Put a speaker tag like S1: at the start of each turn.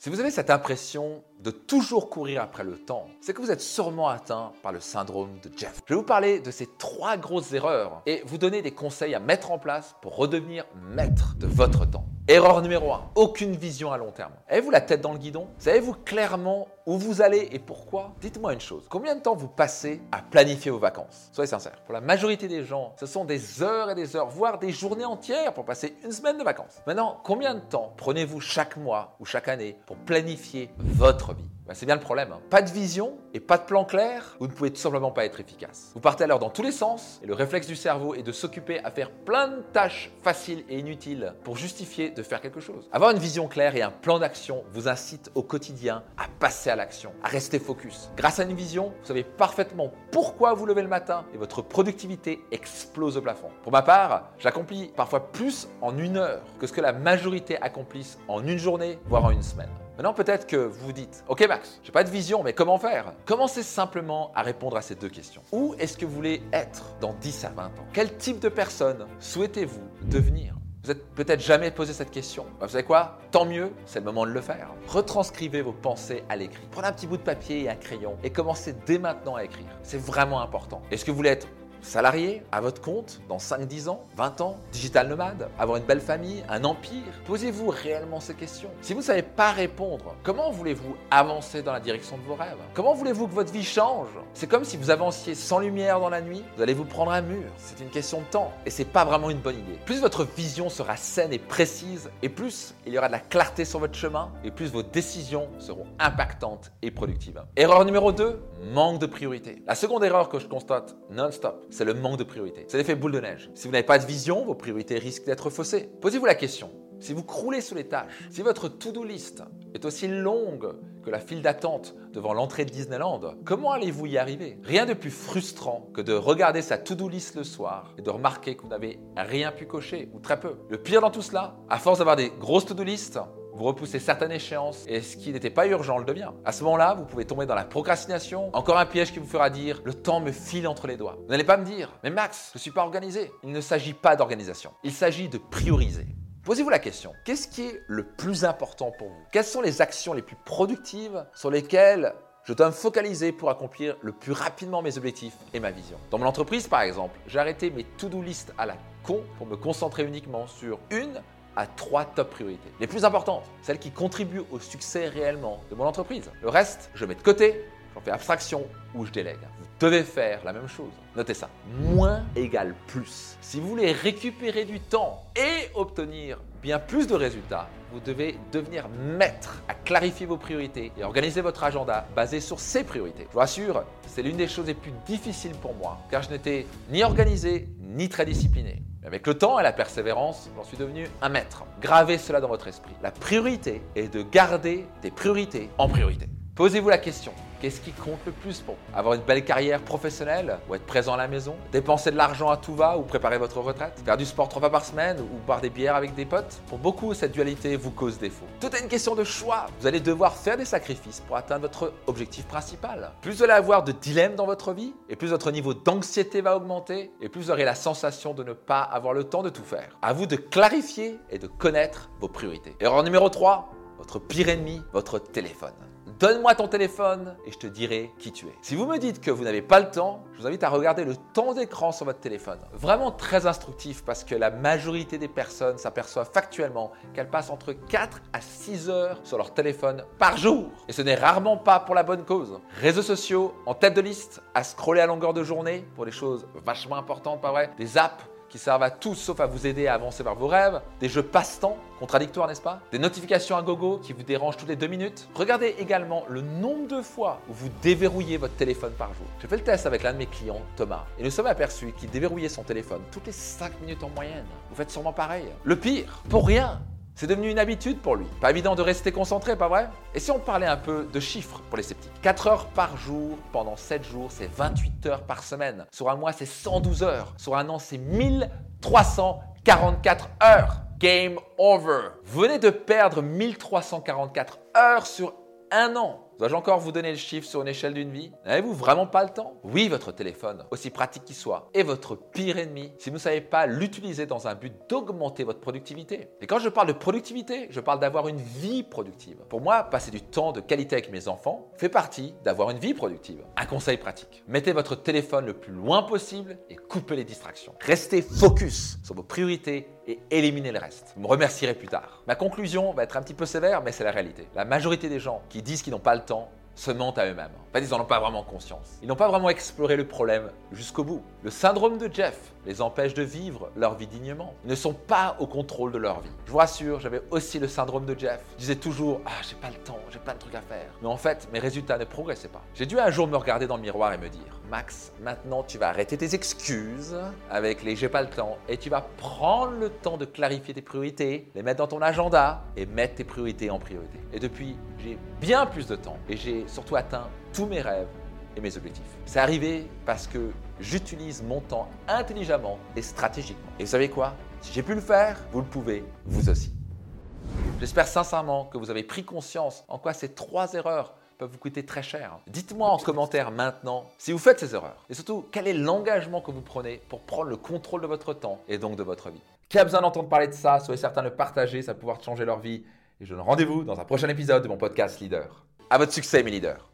S1: Si vous avez cette impression de toujours courir après le temps, c'est que vous êtes sûrement atteint par le syndrome de Jeff. Je vais vous parler de ces trois grosses erreurs et vous donner des conseils à mettre en place pour redevenir maître de votre temps. Erreur numéro 1, aucune vision à long terme. Avez-vous la tête dans le guidon? Savez-vous clairement où vous allez et pourquoi? Dites-moi une chose, combien de temps vous passez à planifier vos vacances? Soyez sincère, pour la majorité des gens, ce sont des heures et des heures, voire des journées entières pour passer une semaine de vacances. Maintenant, combien de temps prenez-vous chaque mois ou chaque année pour planifier votre ben, c'est bien le problème. Hein. Pas de vision et pas de plan clair, vous ne pouvez tout simplement pas être efficace. Vous partez alors dans tous les sens et le réflexe du cerveau est de s'occuper à faire plein de tâches faciles et inutiles pour justifier de faire quelque chose. Avoir une vision claire et un plan d'action vous incite au quotidien à passer à l'action, à rester focus. Grâce à une vision, vous savez parfaitement pourquoi vous levez le matin et votre productivité explose au plafond. Pour ma part, j'accomplis parfois plus en une heure que ce que la majorité accomplissent en une journée, voire en une semaine. Maintenant, peut-être que vous dites, ok Max, j'ai pas de vision, mais comment faire? Commencez simplement à répondre à ces deux questions. Où est-ce que vous voulez être dans 10 à 20 ans? Quel type de personne souhaitez-vous devenir? Vous n'êtes peut-être jamais posé cette question. Bah, vous savez quoi? Tant mieux, c'est le moment de le faire. Retranscrivez vos pensées à l'écrit. Prenez un petit bout de papier et un crayon et commencez dès maintenant à écrire. C'est vraiment important. Est-ce que vous voulez être salarié, à votre compte, dans 5-10 ans, 20 ans, digital nomade, avoir une belle famille, un empire Posez-vous réellement ces questions. Si vous ne savez pas répondre, comment voulez-vous avancer dans la direction de vos rêves? Comment voulez-vous que votre vie change? C'est comme si vous avanciez sans lumière dans la nuit, vous allez vous prendre un mur. C'est une question de temps et c'est pas vraiment une bonne idée. Plus votre vision sera saine et précise et plus il y aura de la clarté sur votre chemin et plus vos décisions seront impactantes et productives. Erreur numéro 2, manque de priorité. La seconde erreur que je constate non-stop, c'est le manque de priorité. C'est l'effet boule de neige. Si vous n'avez pas de vision, vos priorités risquent d'être faussées. Posez-vous la question. Si vous croulez sous les tâches, si votre to-do list est aussi longue que la file d'attente devant l'entrée de Disneyland, comment allez-vous y arriver? Rien de plus frustrant que de regarder sa to-do list le soir et de remarquer que vous n'avez rien pu cocher, ou très peu. Le pire dans tout cela, à force d'avoir des grosses to-do list, vous repoussez certaines échéances et ce qui n'était pas urgent le devient. À ce moment-là, vous pouvez tomber dans la procrastination, encore un piège qui vous fera dire le temps me file entre les doigts. Vous n'allez pas me dire mais Max, je ne suis pas organisé. Il ne s'agit pas d'organisation. Il s'agit de prioriser. Posez-vous la question, qu'est-ce qui est le plus important pour vous? Quelles sont les actions les plus productives sur lesquelles je dois me focaliser pour accomplir le plus rapidement mes objectifs et ma vision? Dans mon entreprise, par exemple, j'ai arrêté mes to-do list à la con pour me concentrer uniquement sur une à trois top priorités. Les plus importantes, celles qui contribuent au succès réellement de mon entreprise. Le reste, je mets de côté, j'en fais abstraction ou je délègue. Vous devez faire la même chose. Notez ça. Moins égale plus. Si vous voulez récupérer du temps et obtenir bien plus de résultats, vous devez devenir maître à clarifier vos priorités et organiser votre agenda basé sur ces priorités. Je vous rassure, c'est l'une des choses les plus difficiles pour moi, car je n'étais ni organisé ni très discipliné. Mais avec le temps et la persévérance, j'en suis devenu un maître. Gravez cela dans votre esprit. La priorité est de garder des priorités en priorité. Posez-vous la question, qu'est-ce qui compte le plus pour Avoir une belle carrière professionnelle ou être présent à la maison Dépenser de l'argent à tout va ou préparer votre retraite Faire du sport trois fois par semaine ou boire des bières avec des potes? Pour beaucoup, cette dualité vous cause défaut. Tout est une question de choix. Vous allez devoir faire des sacrifices pour atteindre votre objectif principal. Plus vous allez avoir de dilemmes dans votre vie et plus votre niveau d'anxiété va augmenter et plus vous aurez la sensation de ne pas avoir le temps de tout faire. À vous de clarifier et de connaître vos priorités. Erreur numéro 3, votre pire ennemi, votre téléphone. Donne-moi ton téléphone et je te dirai qui tu es. Si vous me dites que vous n'avez pas le temps, je vous invite à regarder le temps d'écran sur votre téléphone. Vraiment très instructif parce que la majorité des personnes s'aperçoivent factuellement qu'elles passent entre 4 à 6 heures sur leur téléphone par jour. Et ce n'est rarement pas pour la bonne cause. Réseaux sociaux en tête de liste, à scroller à longueur de journée pour des choses vachement importantes, pas vrai? Des apps qui servent à tout sauf à vous aider à avancer vers vos rêves, des jeux passe-temps contradictoires, n'est-ce pas? Des notifications à gogo qui vous dérangent toutes les deux minutes. Regardez également le nombre de fois où vous déverrouillez votre téléphone par jour. J'ai fait le test avec l'un de mes clients, Thomas, et nous sommes aperçus qu'il déverrouillait son téléphone toutes les 5 minutes en moyenne. Vous faites sûrement pareil. Le pire, pour rien, c'est devenu une habitude pour lui. Pas évident de rester concentré, pas vrai? Et si on parlait un peu de chiffres pour les sceptiques? 4 heures par jour pendant 7 jours, c'est 28 heures par semaine. Sur un mois, c'est 112 heures. Sur un an, c'est 1344 heures. Game over. Venez de perdre 1344 heures sur un an. Dois-je encore vous donner le chiffre sur une échelle d'une vie? N'avez-vous vraiment pas le temps? Oui, votre téléphone, aussi pratique qu'il soit, est votre pire ennemi si vous ne savez pas l'utiliser dans un but d'augmenter votre productivité. Et quand je parle de productivité, je parle d'avoir une vie productive. Pour moi, passer du temps de qualité avec mes enfants fait partie d'avoir une vie productive. Un conseil pratique. Mettez votre téléphone le plus loin possible et coupez les distractions. Restez focus sur vos priorités et éliminez le reste. Vous me remercierez plus tard. Ma conclusion va être un petit peu sévère, mais c'est la réalité. La majorité des gens qui disent qu'ils n'ont pas le temps temps se mentent à eux-mêmes. En fait, ils n'en ont pas vraiment conscience. Ils n'ont pas vraiment exploré le problème jusqu'au bout. Le syndrome de Jeff les empêche de vivre leur vie dignement. Ils ne sont pas au contrôle de leur vie. Je vous rassure, j'avais aussi le syndrome de Jeff. Je disais toujours Ah, j'ai pas le temps, j'ai pas de trucs à faire. Mais en fait, mes résultats ne progressaient pas. J'ai dû un jour me regarder dans le miroir et me dire Max, maintenant tu vas arrêter tes excuses avec les j'ai pas le temps et tu vas prendre le temps de clarifier tes priorités, les mettre dans ton agenda et mettre tes priorités en priorité. Et depuis, j'ai bien plus de temps et j'ai surtout atteint tous mes rêves et mes objectifs. C'est arrivé parce que j'utilise mon temps intelligemment et stratégiquement. Et vous savez quoi? Si j'ai pu le faire, vous le pouvez, vous aussi. J'espère sincèrement que vous avez pris conscience en quoi ces trois erreurs peuvent vous coûter très cher. Dites-moi en commentaire maintenant si vous faites ces erreurs. Et surtout, quel est l'engagement que vous prenez pour prendre le contrôle de votre temps et donc de votre vie? Qui a besoin d'entendre parler de ça? Soyez certain de le partager, ça va pouvoir changer leur vie. Et je donne rendez-vous dans un prochain épisode de mon podcast Leader. À votre succès, mes leaders